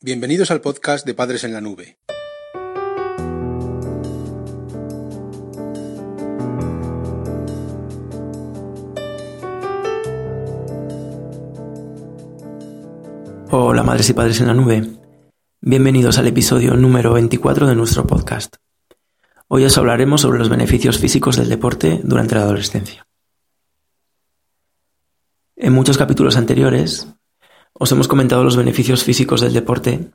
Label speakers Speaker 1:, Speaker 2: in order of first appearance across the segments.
Speaker 1: Bienvenidos al podcast de Padres en la Nube.
Speaker 2: Hola madres y padres en la nube. Bienvenidos al episodio número 24 de nuestro podcast. Hoy os hablaremos sobre los beneficios físicos del deporte durante la adolescencia. En muchos capítulos anteriores os hemos comentado los beneficios físicos del deporte,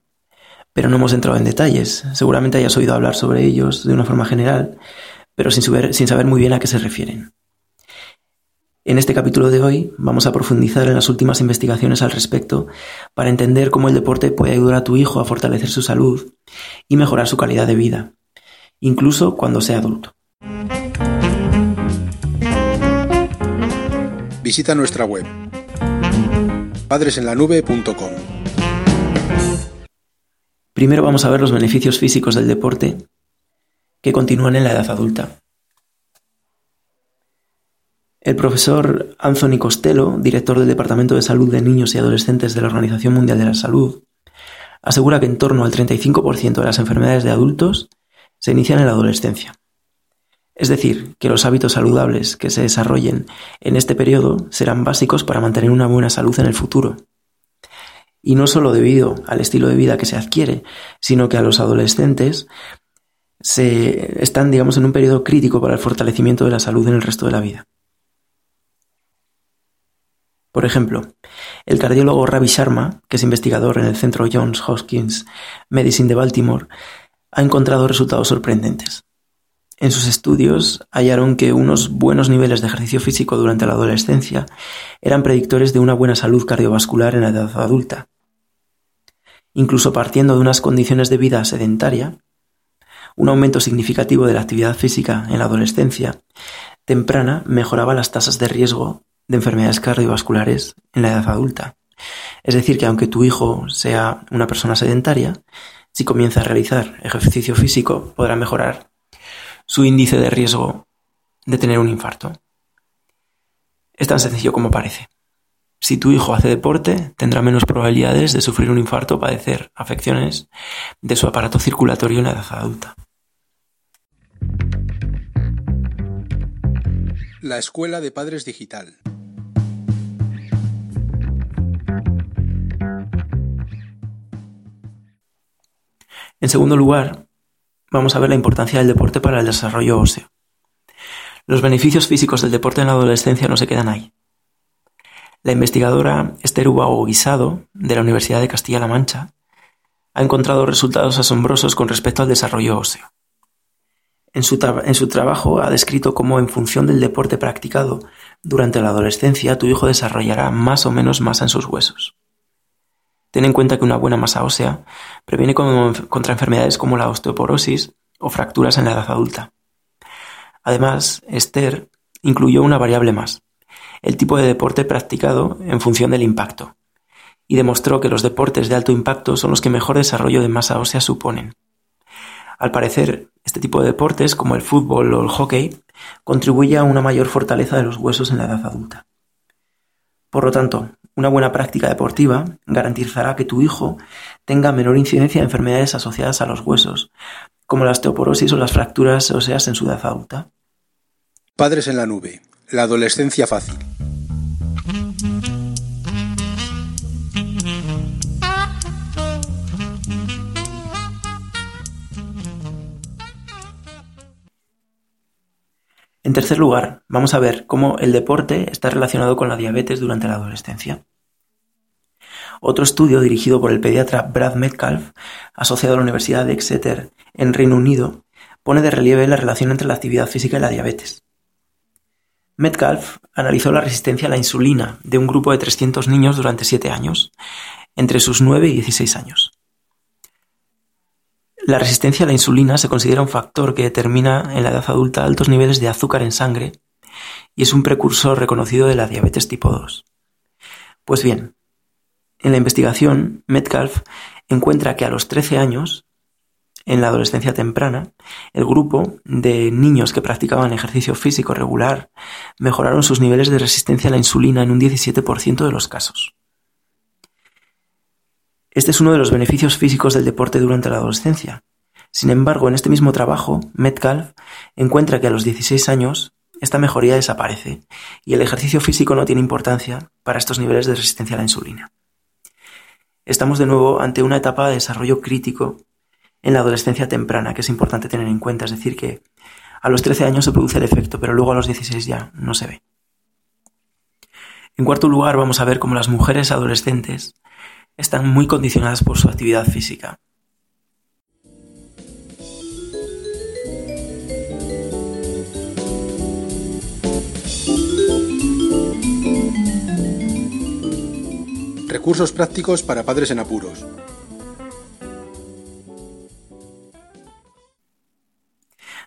Speaker 2: pero no hemos entrado en detalles. Seguramente hayas oído hablar sobre ellos de una forma general, pero sin saber, sin saber muy bien a qué se refieren. En este capítulo de hoy vamos a profundizar en las últimas investigaciones al respecto para entender cómo el deporte puede ayudar a tu hijo a fortalecer su salud y mejorar su calidad de vida, incluso cuando sea adulto.
Speaker 1: Visita nuestra web padresenlanube.com.
Speaker 2: Primero vamos a ver los beneficios físicos del deporte que continúan en la edad adulta. El profesor Anthony Costello, director del Departamento de Salud de Niños y Adolescentes de la Organización Mundial de la Salud, asegura que en torno al 35% de las enfermedades de adultos se inician en la adolescencia. Es decir, que los hábitos saludables que se desarrollen en este periodo serán básicos para mantener una buena salud en el futuro. Y no solo debido al estilo de vida que se adquiere, sino que a los adolescentes se están, digamos, en un periodo crítico para el fortalecimiento de la salud en el resto de la vida. Por ejemplo, el cardiólogo Ravi Sharma, que es investigador en el Centro Johns Hopkins Medicine de Baltimore, ha encontrado resultados sorprendentes. En sus estudios hallaron que unos buenos niveles de ejercicio físico durante la adolescencia eran predictores de una buena salud cardiovascular en la edad adulta. Incluso partiendo de unas condiciones de vida sedentaria, un aumento significativo de la actividad física en la adolescencia temprana mejoraba las tasas de riesgo de enfermedades cardiovasculares en la edad adulta. Es decir, que aunque tu hijo sea una persona sedentaria, si comienza a realizar ejercicio físico podrá mejorar su índice de riesgo de tener un infarto. Es tan sencillo como parece. Si tu hijo hace deporte, tendrá menos probabilidades de sufrir un infarto o padecer afecciones de su aparato circulatorio en la edad adulta.
Speaker 1: La Escuela de Padres Digital.
Speaker 2: En segundo lugar, vamos a ver la importancia del deporte para el desarrollo óseo. Los beneficios físicos del deporte en la adolescencia no se quedan ahí. La investigadora Esther Ubago Guisado, de la Universidad de Castilla-La Mancha, ha encontrado resultados asombrosos con respecto al desarrollo óseo. En su, en su, trabajo ha descrito cómo en función del deporte practicado durante la adolescencia tu hijo desarrollará más o menos masa en sus huesos. Ten en cuenta que una buena masa ósea previene contra enfermedades como la osteoporosis o fracturas en la edad adulta. Además, Esther incluyó una variable más, el tipo de deporte practicado en función del impacto, y demostró que los deportes de alto impacto son los que mejor desarrollo de masa ósea suponen. Al parecer, este tipo de deportes, como el fútbol o el hockey, contribuye a una mayor fortaleza de los huesos en la edad adulta. Por lo tanto, una buena práctica deportiva garantizará que tu hijo tenga menor incidencia de enfermedades asociadas a los huesos, como la osteoporosis o las fracturas óseas en su edad adulta.
Speaker 1: Padres en la nube. La adolescencia fácil.
Speaker 2: En tercer lugar, vamos a ver cómo el deporte está relacionado con la diabetes durante la adolescencia. Otro estudio dirigido por el pediatra Brad Metcalf, asociado a la Universidad de Exeter en Reino Unido, pone de relieve la relación entre la actividad física y la diabetes. Metcalf analizó la resistencia a la insulina de un grupo de 300 niños durante 7 años, entre sus 9 y 16 años. La resistencia a la insulina se considera un factor que determina en la edad adulta altos niveles de azúcar en sangre y es un precursor reconocido de la diabetes tipo 2. Pues bien, en la investigación, Metcalf encuentra que a los 13 años, en la adolescencia temprana, el grupo de niños que practicaban ejercicio físico regular mejoraron sus niveles de resistencia a la insulina en un 17% de los casos. Este es uno de los beneficios físicos del deporte durante la adolescencia. Sin embargo, en este mismo trabajo, Metcalf encuentra que a los 16 años esta mejoría desaparece y el ejercicio físico no tiene importancia para estos niveles de resistencia a la insulina. Estamos de nuevo ante una etapa de desarrollo crítico en la adolescencia temprana que es importante tener en cuenta, es decir, que a los 13 años se produce el efecto, pero luego a los 16 ya no se ve. En cuarto lugar, vamos a ver cómo las mujeres adolescentes están muy condicionadas por su actividad física.
Speaker 1: Recursos prácticos para padres en apuros.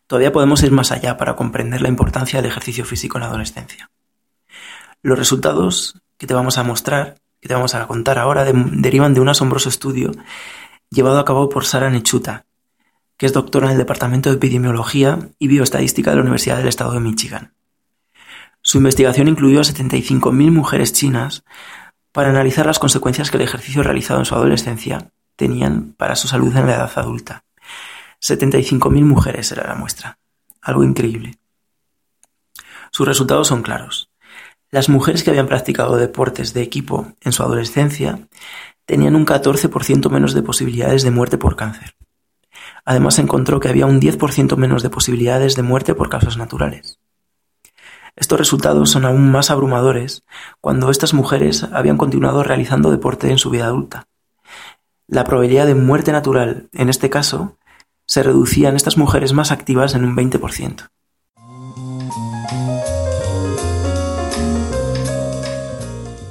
Speaker 2: Todavía podemos ir más allá para comprender la importancia del ejercicio físico en la adolescencia. Los resultados que te vamos a mostrar te vamos a contar ahora derivan de un asombroso estudio llevado a cabo por Sara Nechuta, que es doctora en el Departamento de Epidemiología y Bioestadística de la Universidad del Estado de Michigan. Su investigación incluyó a 75.000 mujeres chinas para analizar las consecuencias que el ejercicio realizado en su adolescencia tenían para su salud en la edad adulta. 75.000 mujeres era la muestra. Algo increíble. Sus resultados son claros. Las mujeres que habían practicado deportes de equipo en su adolescencia tenían un 14% menos de posibilidades de muerte por cáncer. Además se encontró que había un 10% menos de posibilidades de muerte por causas naturales. Estos resultados son aún más abrumadores cuando estas mujeres habían continuado realizando deporte en su vida adulta. La probabilidad de muerte natural, en este caso, se reducía en estas mujeres más activas en un 20%.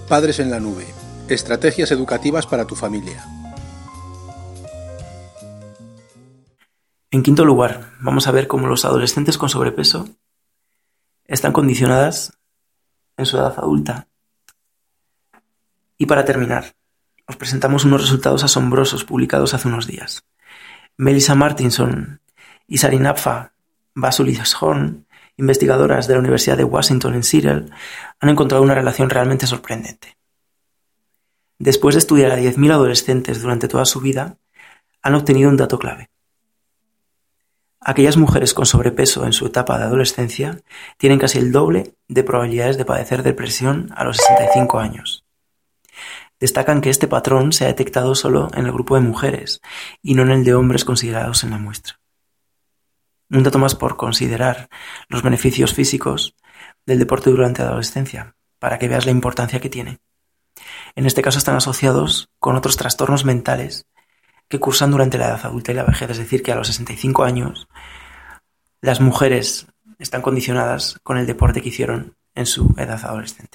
Speaker 1: Padres en la nube. Estrategias educativas para tu familia.
Speaker 2: En quinto lugar, vamos a ver cómo los adolescentes con sobrepeso están condicionadas en su edad adulta. Y para terminar, os presentamos unos resultados asombrosos publicados hace unos días. Melissa Martinson y Sarinapfa Basulishorn investigadoras de la Universidad de Washington en Seattle han encontrado una relación realmente sorprendente. Después de estudiar a 10.000 adolescentes durante toda su vida, han obtenido un dato clave. Aquellas mujeres con sobrepeso en su etapa de adolescencia tienen casi el doble de probabilidades de padecer depresión a los 65 años. Destacan que este patrón se ha detectado solo en el grupo de mujeres y no en el de hombres considerados en la muestra. Un dato más por considerar los beneficios físicos del deporte durante la adolescencia, para que veas la importancia que tiene. En este caso están asociados con otros trastornos mentales que cursan durante la edad adulta y la vejez, es decir, que a los 65 años las mujeres están condicionadas con el deporte que hicieron en su edad adolescente.